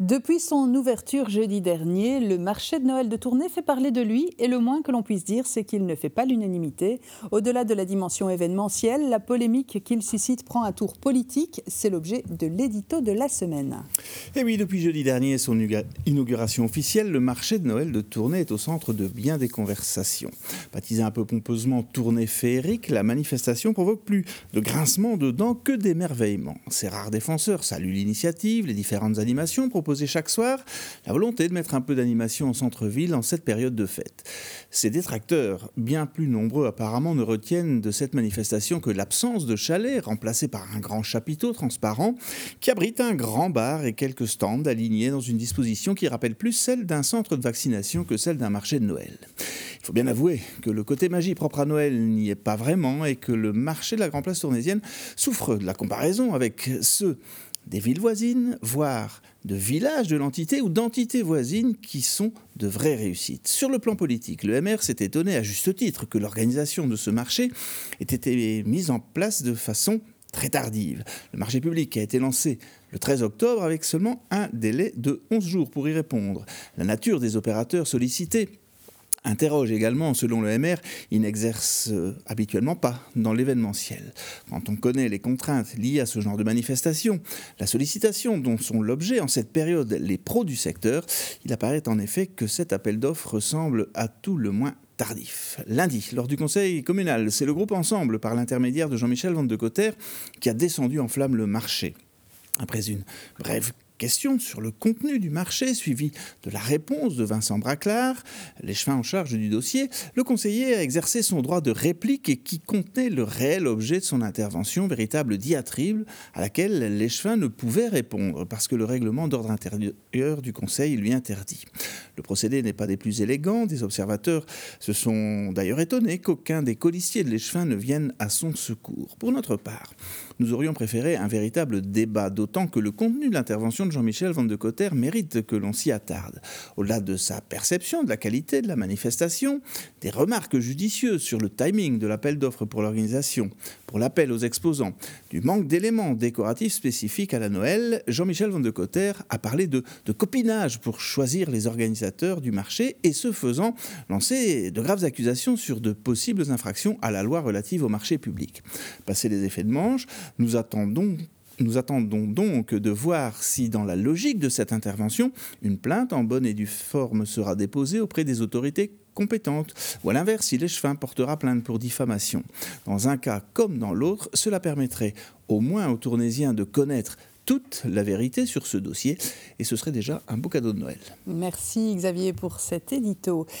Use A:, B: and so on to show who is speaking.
A: Depuis son ouverture jeudi dernier, le marché de Noël de Tournai fait parler de lui et le moins que l'on puisse dire, c'est qu'il ne fait pas l'unanimité. Au-delà de la dimension événementielle, la polémique qu'il suscite prend un tour politique. C'est l'objet de l'édito de la semaine.
B: Et oui, depuis jeudi dernier, son inauguration officielle, le marché de Noël de Tournai est au centre de bien des conversations. Baptisé un peu pompeusement Tournai féerique, la manifestation provoque plus de grincements de dents que d'émerveillement. Ses rares défenseurs saluent l'initiative, les différentes animations proposées chaque soir la volonté de mettre un peu d'animation au centre-ville en cette période de fête. Ces détracteurs, bien plus nombreux apparemment, ne retiennent de cette manifestation que l'absence de chalet remplacé par un grand chapiteau transparent qui abrite un grand bar et quelques stands alignés dans une disposition qui rappelle plus celle d'un centre de vaccination que celle d'un marché de Noël. Il faut bien avouer que le côté magie propre à Noël n'y est pas vraiment et que le marché de la Grand Place tournaisienne souffre de la comparaison avec ceux des villes voisines, voire de villages de l'entité ou d'entités voisines qui sont de vraies réussites. Sur le plan politique, le MR s'est étonné à juste titre que l'organisation de ce marché ait été mise en place de façon très tardive. Le marché public a été lancé le 13 octobre avec seulement un délai de 11 jours pour y répondre. La nature des opérateurs sollicités interroge également, selon le MR, il n'exerce euh, habituellement pas dans l'événementiel. Quand on connaît les contraintes liées à ce genre de manifestation, la sollicitation dont sont l'objet en cette période les pros du secteur, il apparaît en effet que cet appel d'offres ressemble à tout le moins tardif. Lundi, lors du conseil communal, c'est le groupe Ensemble, par l'intermédiaire de Jean-Michel Van de Cotter, qui a descendu en flamme le marché. Après une brève question sur le contenu du marché, suivi de la réponse de Vincent Braclard, l'échevin en charge du dossier, le conseiller a exercé son droit de réplique qui contenait le réel objet de son intervention, véritable diatribe à laquelle l'échevin ne pouvait répondre parce que le règlement d'ordre intérieur du conseil lui interdit. Le procédé n'est pas des plus élégants, des observateurs se sont d'ailleurs étonnés qu'aucun des colistiers de l'échevin ne vienne à son secours. Pour notre part, nous aurions préféré un véritable débat, d'autant que le contenu de l'intervention Jean-Michel Van de Cotter mérite que l'on s'y attarde. Au-delà de sa perception de la qualité de la manifestation, des remarques judicieuses sur le timing de l'appel d'offres pour l'organisation, pour l'appel aux exposants, du manque d'éléments décoratifs spécifiques à la Noël, Jean-Michel Van de Cotter a parlé de, copinage pour choisir les organisateurs du marché et ce faisant lancer de graves accusations sur de possibles infractions à la loi relative au marché public. Passé les effets de manche, nous attendons nous attendons donc de voir si, dans la logique de cette intervention, une plainte en bonne et due forme sera déposée auprès des autorités compétentes, ou à l'inverse, si l'échevin portera plainte pour diffamation. Dans un cas comme dans l'autre, cela permettrait au moins aux Tournésiens de connaître toute la vérité sur ce dossier et ce serait déjà un beau cadeau de Noël.
A: Merci Xavier pour cet édito.